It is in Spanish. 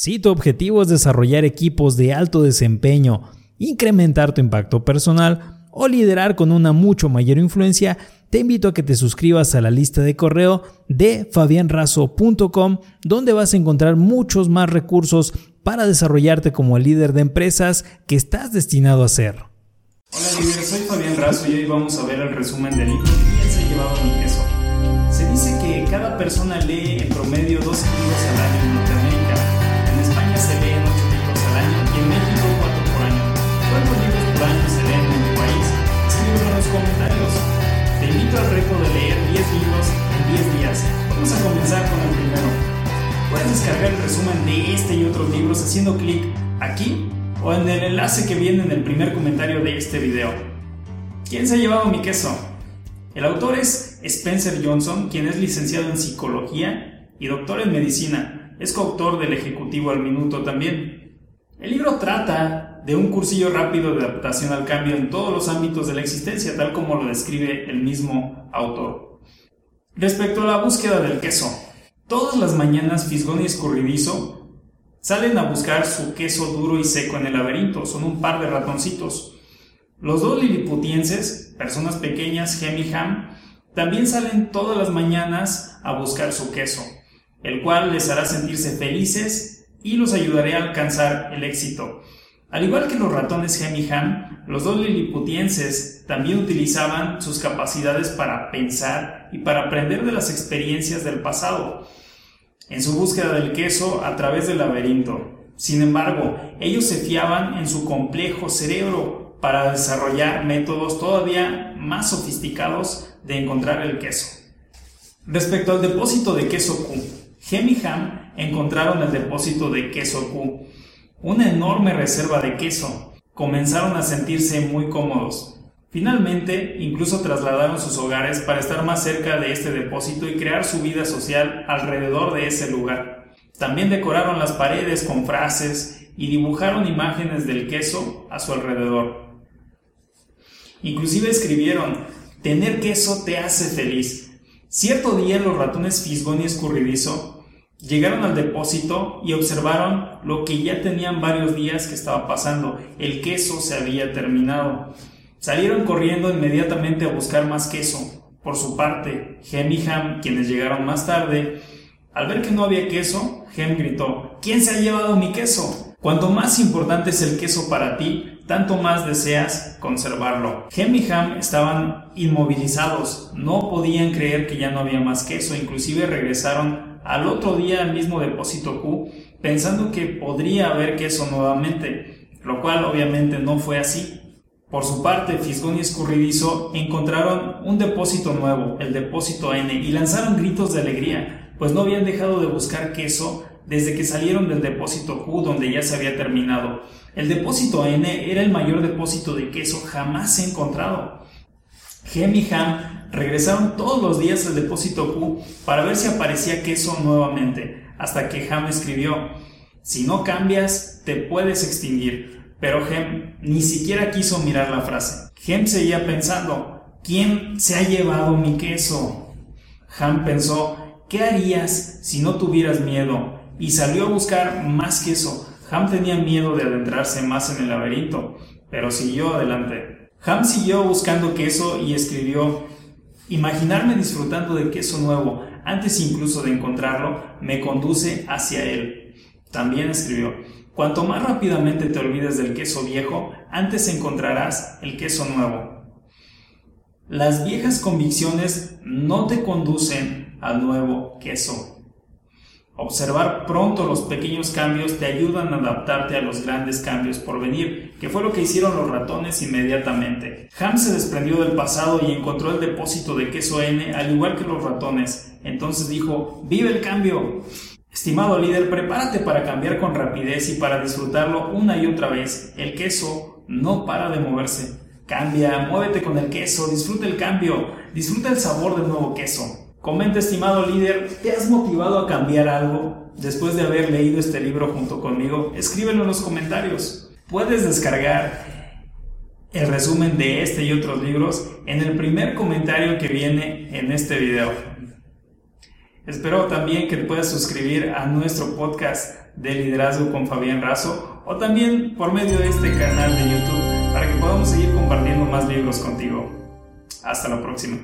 Si tu objetivo es desarrollar equipos de alto desempeño, incrementar tu impacto personal o liderar con una mucho mayor influencia, te invito a que te suscribas a la lista de correo de fabianrazo.com, donde vas a encontrar muchos más recursos para desarrollarte como el líder de empresas que estás destinado a ser. Hola líder, soy Fabián Razo y hoy vamos a ver el resumen del libro ¿Quién se ha llevado mi queso? Se dice que cada persona lee en promedio dos libros al año se leen 8 libros al año y en México 4 por año. ¿Cuántos libros por año se leen en tu país? Escríbelo en los comentarios. Te invito al reto de leer 10 libros en 10 días. Vamos a comenzar con el primero. Puedes descargar el resumen de este y otros libros haciendo clic aquí o en el enlace que viene en el primer comentario de este video. ¿Quién se ha llevado mi queso? El autor es Spencer Johnson, quien es licenciado en psicología y doctor en medicina. Es coautor del Ejecutivo al Minuto también. El libro trata de un cursillo rápido de adaptación al cambio en todos los ámbitos de la existencia, tal como lo describe el mismo autor. Respecto a la búsqueda del queso, todas las mañanas Fisgón y Escurridizo Salen a buscar su queso duro y seco en el laberinto, son un par de ratoncitos. Los dos liliputienses, personas pequeñas, Hem y Ham, también salen todas las mañanas a buscar su queso, el cual les hará sentirse felices y los ayudará a alcanzar el éxito. Al igual que los ratones Hem los dos liliputienses también utilizaban sus capacidades para pensar y para aprender de las experiencias del pasado en su búsqueda del queso a través del laberinto. Sin embargo, ellos se fiaban en su complejo cerebro para desarrollar métodos todavía más sofisticados de encontrar el queso. Respecto al depósito de queso Hem y Ham encontraron el depósito de queso Q, una enorme reserva de queso. Comenzaron a sentirse muy cómodos. Finalmente, incluso trasladaron sus hogares para estar más cerca de este depósito y crear su vida social alrededor de ese lugar. También decoraron las paredes con frases y dibujaron imágenes del queso a su alrededor. Inclusive escribieron, tener queso te hace feliz. Cierto día los ratones Fisgón y Escurridizo llegaron al depósito y observaron lo que ya tenían varios días que estaba pasando. El queso se había terminado. Salieron corriendo inmediatamente a buscar más queso. Por su parte, Hem y Ham, quienes llegaron más tarde, al ver que no había queso, Hem gritó, ¿Quién se ha llevado mi queso? Cuanto más importante es el queso para ti, tanto más deseas conservarlo. Hem y Ham estaban inmovilizados, no podían creer que ya no había más queso, inclusive regresaron al otro día al mismo depósito Q, pensando que podría haber queso nuevamente, lo cual obviamente no fue así. Por su parte, Fisgón y Escurridizo encontraron un depósito nuevo, el depósito N, y lanzaron gritos de alegría, pues no habían dejado de buscar queso desde que salieron del depósito Q donde ya se había terminado. El depósito N era el mayor depósito de queso jamás encontrado. Gem y Ham regresaron todos los días al depósito Q para ver si aparecía queso nuevamente, hasta que Ham escribió, si no cambias, te puedes extinguir. Pero Hem ni siquiera quiso mirar la frase. Hem seguía pensando, ¿quién se ha llevado mi queso? Ham pensó, ¿qué harías si no tuvieras miedo? Y salió a buscar más queso. Ham tenía miedo de adentrarse más en el laberinto, pero siguió adelante. Ham siguió buscando queso y escribió, Imaginarme disfrutando de queso nuevo, antes incluso de encontrarlo, me conduce hacia él. También escribió, Cuanto más rápidamente te olvides del queso viejo, antes encontrarás el queso nuevo. Las viejas convicciones no te conducen al nuevo queso. Observar pronto los pequeños cambios te ayudan a adaptarte a los grandes cambios por venir, que fue lo que hicieron los ratones inmediatamente. Ham se desprendió del pasado y encontró el depósito de queso N al igual que los ratones. Entonces dijo, ¡Vive el cambio! Estimado líder, prepárate para cambiar con rapidez y para disfrutarlo una y otra vez. El queso no para de moverse. Cambia, muévete con el queso, disfruta el cambio, disfruta el sabor del nuevo queso. Comenta, estimado líder, ¿te has motivado a cambiar algo después de haber leído este libro junto conmigo? Escríbelo en los comentarios. Puedes descargar el resumen de este y otros libros en el primer comentario que viene en este video. Espero también que puedas suscribir a nuestro podcast de Liderazgo con Fabián Razo o también por medio de este canal de YouTube para que podamos seguir compartiendo más libros contigo. Hasta la próxima.